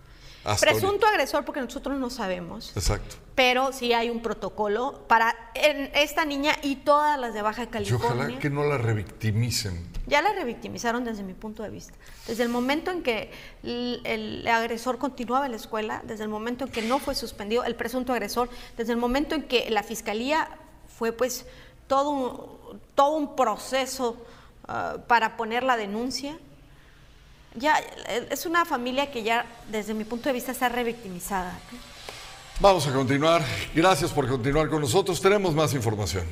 [SPEAKER 1] Hasta
[SPEAKER 2] Presunto agresor porque nosotros no sabemos.
[SPEAKER 1] Exacto.
[SPEAKER 2] Pero sí hay un protocolo para en esta niña y todas las de Baja
[SPEAKER 1] Y
[SPEAKER 2] California.
[SPEAKER 1] ojalá que no la revictimicen.
[SPEAKER 2] Ya la revictimizaron desde mi punto de vista. Desde el momento en que el, el agresor continuaba en la escuela, desde el momento en que no fue suspendido el presunto agresor, desde el momento en que la fiscalía fue pues todo un, todo un proceso ah, para poner la denuncia. Ya eh, es una familia que ya desde mi punto de vista está revictimizada.
[SPEAKER 1] Vamos a continuar. Gracias por continuar con nosotros. Tenemos más información.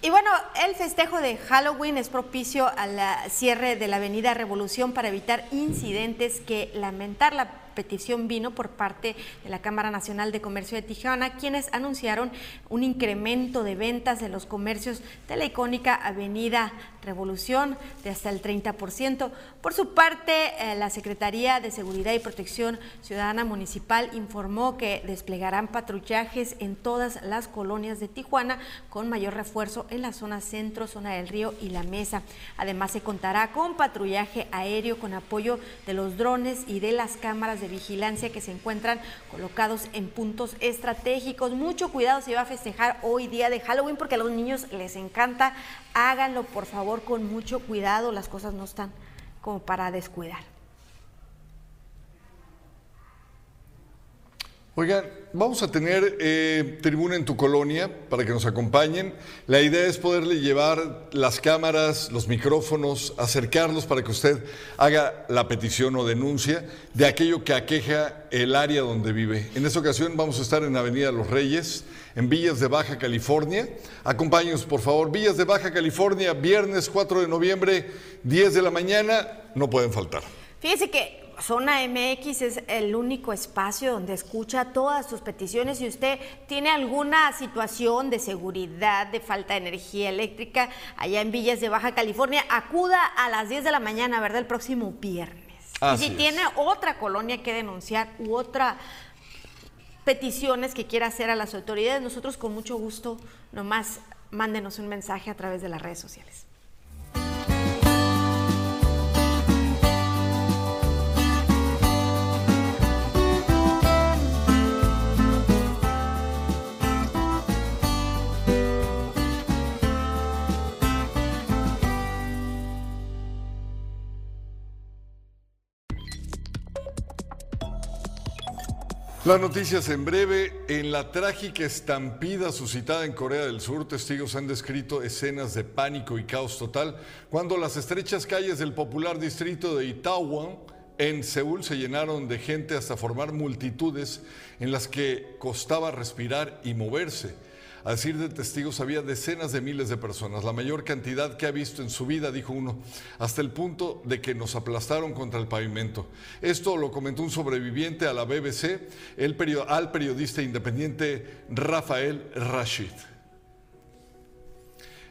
[SPEAKER 2] Y bueno, el festejo de Halloween es propicio al cierre de la Avenida Revolución para evitar incidentes que lamentar. La petición vino por parte de la Cámara Nacional de Comercio de Tijuana, quienes anunciaron un incremento de ventas de los comercios de la icónica Avenida Revolución de hasta el 30%. Por su parte, eh, la Secretaría de Seguridad y Protección Ciudadana Municipal informó que desplegarán patrullajes en todas las colonias de Tijuana con mayor refuerzo en la zona centro, zona del río y la mesa. Además, se contará con patrullaje aéreo con apoyo de los drones y de las cámaras de vigilancia que se encuentran colocados en puntos estratégicos. Mucho cuidado si va a festejar hoy día de Halloween porque a los niños les encanta. Háganlo por favor con mucho cuidado, las cosas no están como para descuidar.
[SPEAKER 1] Oigan, vamos a tener eh, tribuna en tu colonia para que nos acompañen. La idea es poderle llevar las cámaras, los micrófonos, acercarlos para que usted haga la petición o denuncia de aquello que aqueja el área donde vive. En esta ocasión vamos a estar en Avenida Los Reyes, en Villas de Baja California. Acompáñenos, por favor. Villas de Baja California, viernes 4 de noviembre, 10 de la mañana, no pueden faltar.
[SPEAKER 2] Fíjese que Zona MX es el único espacio donde escucha todas sus peticiones. Si usted tiene alguna situación de seguridad, de falta de energía eléctrica allá en Villas de Baja California, acuda a las 10 de la mañana, ¿verdad? El próximo viernes.
[SPEAKER 1] Así
[SPEAKER 2] y si
[SPEAKER 1] es.
[SPEAKER 2] tiene otra colonia que denunciar u otra peticiones que quiera hacer a las autoridades, nosotros con mucho gusto nomás mándenos un mensaje a través de las redes sociales.
[SPEAKER 1] Las noticias en breve. En la trágica estampida suscitada en Corea del Sur, testigos han descrito escenas de pánico y caos total cuando las estrechas calles del popular distrito de Itaewon en Seúl se llenaron de gente hasta formar multitudes en las que costaba respirar y moverse. A decir de testigos, había decenas de miles de personas, la mayor cantidad que ha visto en su vida, dijo uno, hasta el punto de que nos aplastaron contra el pavimento. Esto lo comentó un sobreviviente a la BBC, el perio- al periodista independiente Rafael Rashid.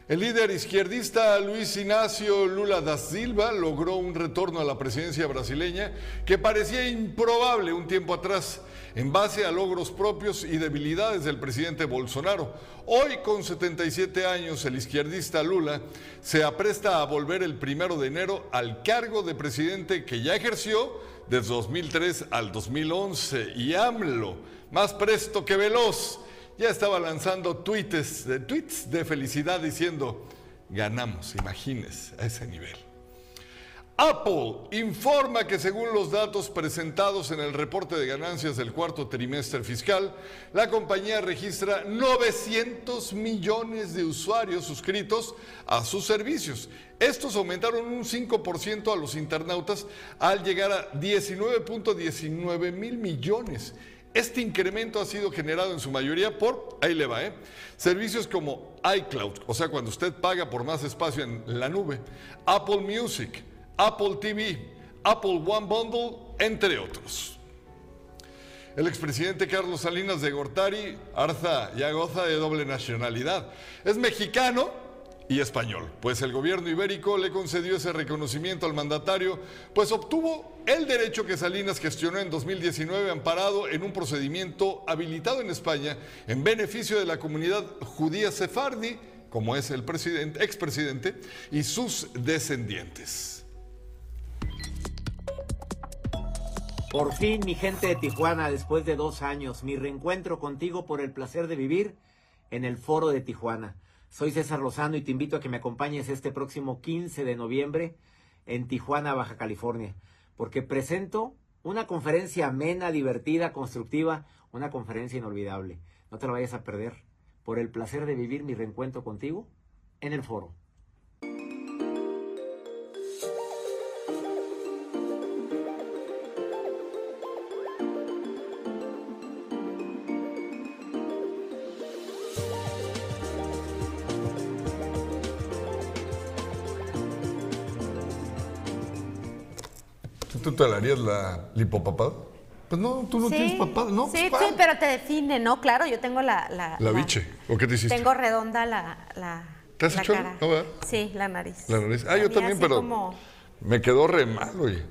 [SPEAKER 1] El líder izquierdista Luis Ignacio Lula da Silva logró un retorno a la presidencia brasileña que parecía improbable un tiempo atrás, en base a logros propios y debilidades del presidente Bolsonaro. Hoy, con 77 años, el izquierdista Lula se apresta a volver el primero de enero al cargo de presidente que ya ejerció desde 2003 al 2011. Y AMLO, más presto que veloz, ya estaba lanzando tweets de, tweets de felicidad diciendo, ganamos, imagínense, a ese nivel. Apple informa que según los datos presentados en el reporte de ganancias del cuarto trimestre fiscal, la compañía registra 900 millones de usuarios suscritos a sus servicios. Estos aumentaron un 5% a los internautas al llegar a 19.19 mil millones. Este incremento ha sido generado en su mayoría por, ahí le va, ¿eh? servicios como iCloud, o sea, cuando usted paga por más espacio en la nube, Apple Music, Apple TV, Apple One Bundle, entre otros. El expresidente Carlos Salinas de Gortari, Arza, ya goza de doble nacionalidad. Es mexicano y español, pues el gobierno ibérico le concedió ese reconocimiento al mandatario, pues obtuvo el derecho que Salinas gestionó en 2019 amparado en un procedimiento habilitado en España en beneficio de la comunidad judía sefardi, como es el presidente, expresidente, y sus descendientes.
[SPEAKER 18] Por fin, mi gente de Tijuana, después de dos años, mi reencuentro contigo por el placer de vivir en el Foro de Tijuana. Soy César Lozano y te invito a que me acompañes este próximo 15 de noviembre en Tijuana, Baja California, porque presento una conferencia amena, divertida, constructiva, una conferencia inolvidable. No te la vayas a perder por el placer de vivir mi reencuentro contigo en el Foro.
[SPEAKER 1] ¿Tú, te harías la lipopapada? Pues no, tú no tienes papada, ¿no?
[SPEAKER 2] Sí,
[SPEAKER 1] pues,
[SPEAKER 2] sí, pero te define, ¿no? Claro, yo tengo la... La,
[SPEAKER 1] La biche, ¿o qué te hiciste?
[SPEAKER 2] Tengo redonda la, la,
[SPEAKER 1] ¿Te has
[SPEAKER 2] la
[SPEAKER 1] hecho?
[SPEAKER 2] cara.
[SPEAKER 1] No, ¿verdad?
[SPEAKER 2] Sí, la nariz.
[SPEAKER 1] La nariz. Ah,
[SPEAKER 2] La
[SPEAKER 1] yo también, pero
[SPEAKER 2] como-
[SPEAKER 1] me quedó re mal, oye.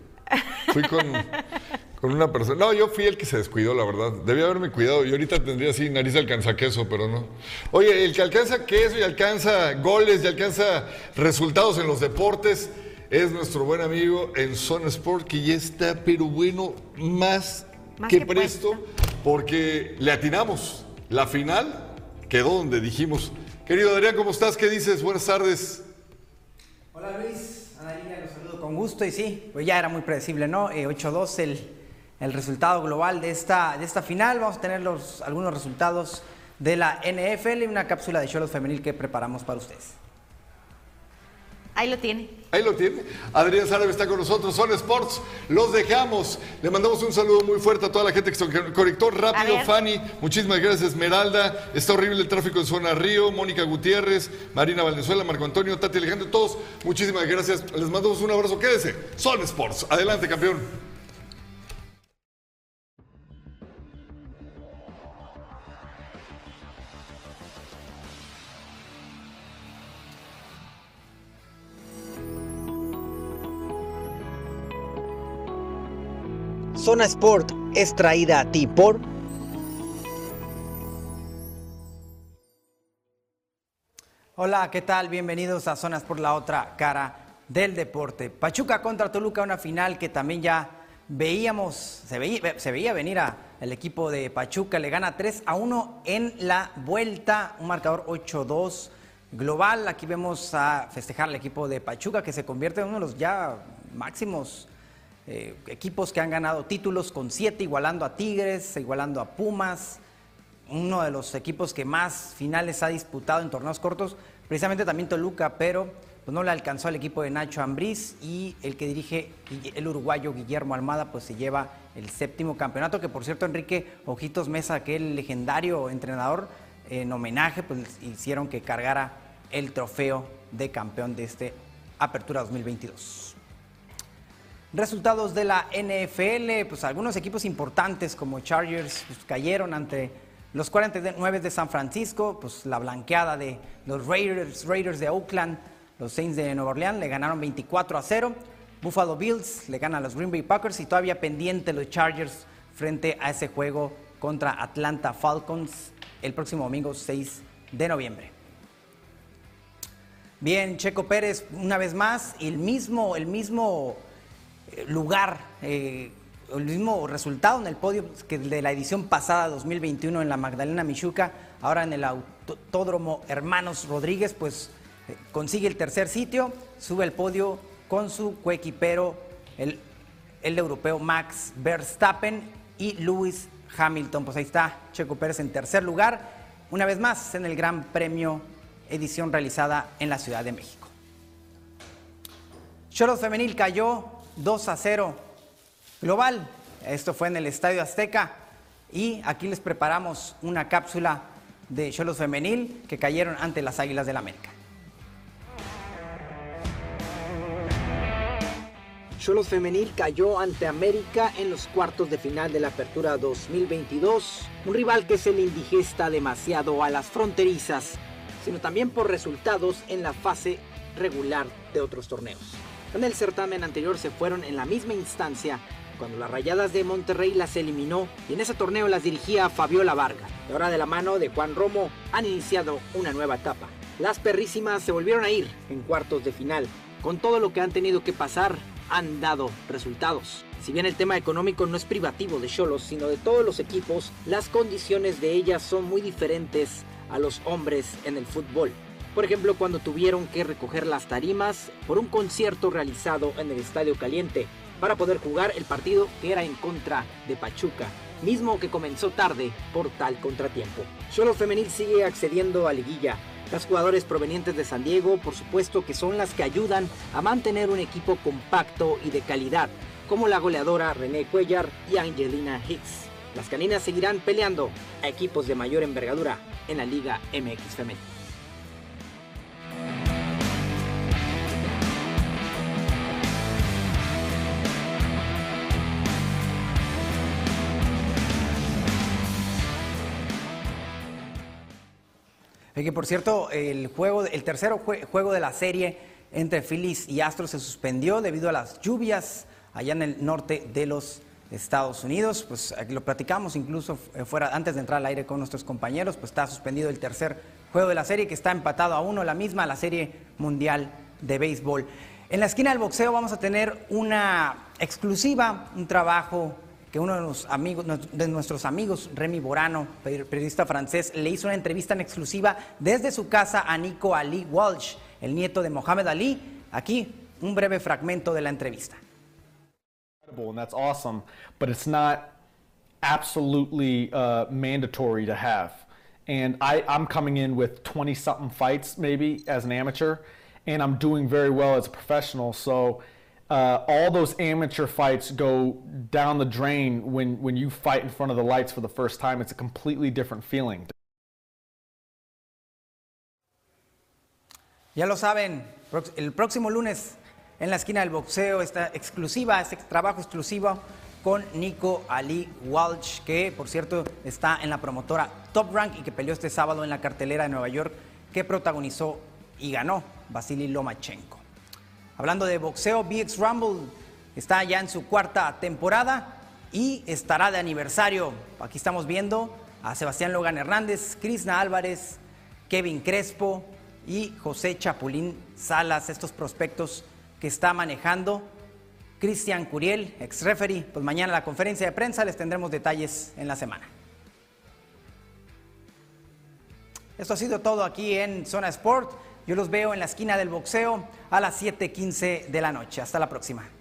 [SPEAKER 1] Fui con, con una persona. No, yo fui el que se descuidó, la verdad. Debía haberme cuidado. Y ahorita tendría así nariz de alcanza queso, pero no. Oye, el que alcanza queso y alcanza goles y alcanza resultados en los deportes es nuestro buen amigo en Zone Sport, que ya está, pero bueno, más,
[SPEAKER 2] Más
[SPEAKER 1] que,
[SPEAKER 2] que
[SPEAKER 1] presto, porque le atinamos. La final quedó donde dijimos. Querido Adrián, ¿cómo estás? ¿Qué dices? Buenas tardes.
[SPEAKER 19] Hola Luis, Ana Lina, los saludo con gusto y sí, pues ya era muy predecible, ¿no? Eh, 8-2 el, el resultado global de esta, de esta final. Vamos a tener los, algunos resultados de la NFL y una cápsula de Cholos femenil que preparamos para ustedes.
[SPEAKER 2] Ahí lo tiene.
[SPEAKER 1] Ahí lo tiene. Adrián Sárabe está con nosotros. Son Sports. Los dejamos. Le mandamos un saludo muy fuerte a toda la gente que se conectó rápido. Fanny, muchísimas gracias. Esmeralda. Está horrible el tráfico en zona Río. Mónica Gutiérrez, Marina Valenzuela, Marco Antonio, Tati Alejandro. Todos, muchísimas gracias. Les mandamos un abrazo. Quédese. Son Sports. Adelante, campeón.
[SPEAKER 20] Zona Sport es traída a ti por
[SPEAKER 19] Hola, ¿qué tal? Bienvenidos a Zonas por la otra cara del deporte. Pachuca contra Toluca, una final que también ya veíamos, se veía, venir a el equipo de Pachuca, le gana 3 a 1 en la vuelta, un marcador 8-2 global. Aquí vemos a festejar al equipo de Pachuca que se convierte en uno de los ya máximos eh, equipos que han ganado títulos con 7, igualando a Tigres, igualando a Pumas uno de los equipos que más finales ha disputado en torneos cortos, precisamente también Toluca, pero pues no le alcanzó al equipo de Nacho Ambriz y el que dirige el uruguayo Guillermo Almada pues se lleva el séptimo campeonato, que por cierto Enrique Ojitos Mesa, aquel legendario entrenador, en homenaje pues hicieron que cargara el trofeo de campeón de este Apertura 2022. Resultados de la NFL, pues algunos equipos importantes como Chargers pues, cayeron ante los 49 de San Francisco, pues la blanqueada de los Raiders, Raiders de Oakland, los Saints de Nueva Orleans le ganaron 24 a 0. Buffalo Bills le ganan a los Green Bay Packers y todavía pendiente los Chargers frente a ese juego contra Atlanta Falcons el próximo domingo 6 de noviembre. Bien, Checo Pérez una vez más, el mismo, el mismo lugar eh, el mismo resultado en el podio que de la edición pasada 2021 en la Magdalena Michuca, ahora en el Autódromo Hermanos Rodríguez, pues eh, consigue el tercer sitio, sube al podio con su coequipero, el, el europeo Max Verstappen y Lewis Hamilton. Pues ahí está Checo Pérez en tercer lugar, una vez más en el Gran Premio edición realizada en la Ciudad de México. Choros Femenil cayó 2 a 0 global. Esto fue en el Estadio Azteca y aquí les preparamos una cápsula de Cholos Femenil que cayeron ante las Águilas del la América.
[SPEAKER 20] Cholos Femenil cayó ante América en los cuartos de final de la Apertura 2022, un rival que se le indigesta demasiado a las fronterizas, sino también por resultados en la fase regular de otros torneos. En el certamen anterior se fueron en la misma instancia cuando las Rayadas de Monterrey las eliminó y en ese torneo las dirigía Fabiola Vargas. Y ahora de la mano de Juan Romo han iniciado una nueva etapa. Las perrísimas se volvieron a ir en cuartos de final. Con todo lo que han tenido que pasar, han dado resultados. Si bien el tema económico no es privativo de Cholos, sino de todos los equipos, las condiciones de ellas son muy diferentes a los hombres en el fútbol. Por ejemplo, cuando tuvieron que recoger las tarimas por un concierto realizado en el Estadio Caliente, para poder jugar el partido que era en contra de Pachuca, mismo que comenzó tarde por tal contratiempo. Solo Femenil sigue accediendo a liguilla. Las jugadores provenientes de San Diego, por supuesto que son las que ayudan a mantener un equipo compacto y de calidad, como la goleadora René Cuellar y Angelina Hicks. Las caninas seguirán peleando a equipos de mayor envergadura en la Liga MX Femenil.
[SPEAKER 19] Que por cierto, el juego, el tercer juego de la serie entre Phillies y Astros se suspendió debido a las lluvias allá en el norte de los Estados Unidos. Pues lo platicamos incluso eh, fuera antes de entrar al aire con nuestros compañeros, pues está suspendido el tercer juego de la serie que está empatado a uno, la misma, la serie mundial de béisbol. En la esquina del boxeo vamos a tener una exclusiva, un trabajo que uno de, nuestros amigos, Remy Borano, periodista francés, le hizo una entrevista en exclusiva desde su casa a Nico Ali Walsh, el nieto de Mohamed Ali. Aquí un breve fragmento de la entrevista.
[SPEAKER 21] And I'm coming in with 20 something fights maybe as an amateur, and I'm doing very well as a professional. So uh, all those amateur fights go down the drain when, when you fight in front of the lights for the first time. It's a completely different feeling.
[SPEAKER 19] Ya lo saben, el próximo lunes en la esquina del boxeo esta exclusiva, este trabajo exclusivo con Nico Ali Walsh, que por cierto está en la promotora Top Rank y que peleó este sábado en la cartelera de Nueva York, que protagonizó y ganó Vasily Lomachenko. Hablando de boxeo, BX Rumble está ya en su cuarta temporada y estará de aniversario. Aquí estamos viendo a Sebastián Logan Hernández, Crisna Álvarez, Kevin Crespo y José Chapulín Salas, estos prospectos que está manejando Cristian Curiel, ex referee. Pues mañana la conferencia de prensa les tendremos detalles en la semana. Esto ha sido todo aquí en Zona Sport. Yo los veo en la esquina del boxeo a las 7:15 de la noche. Hasta la próxima.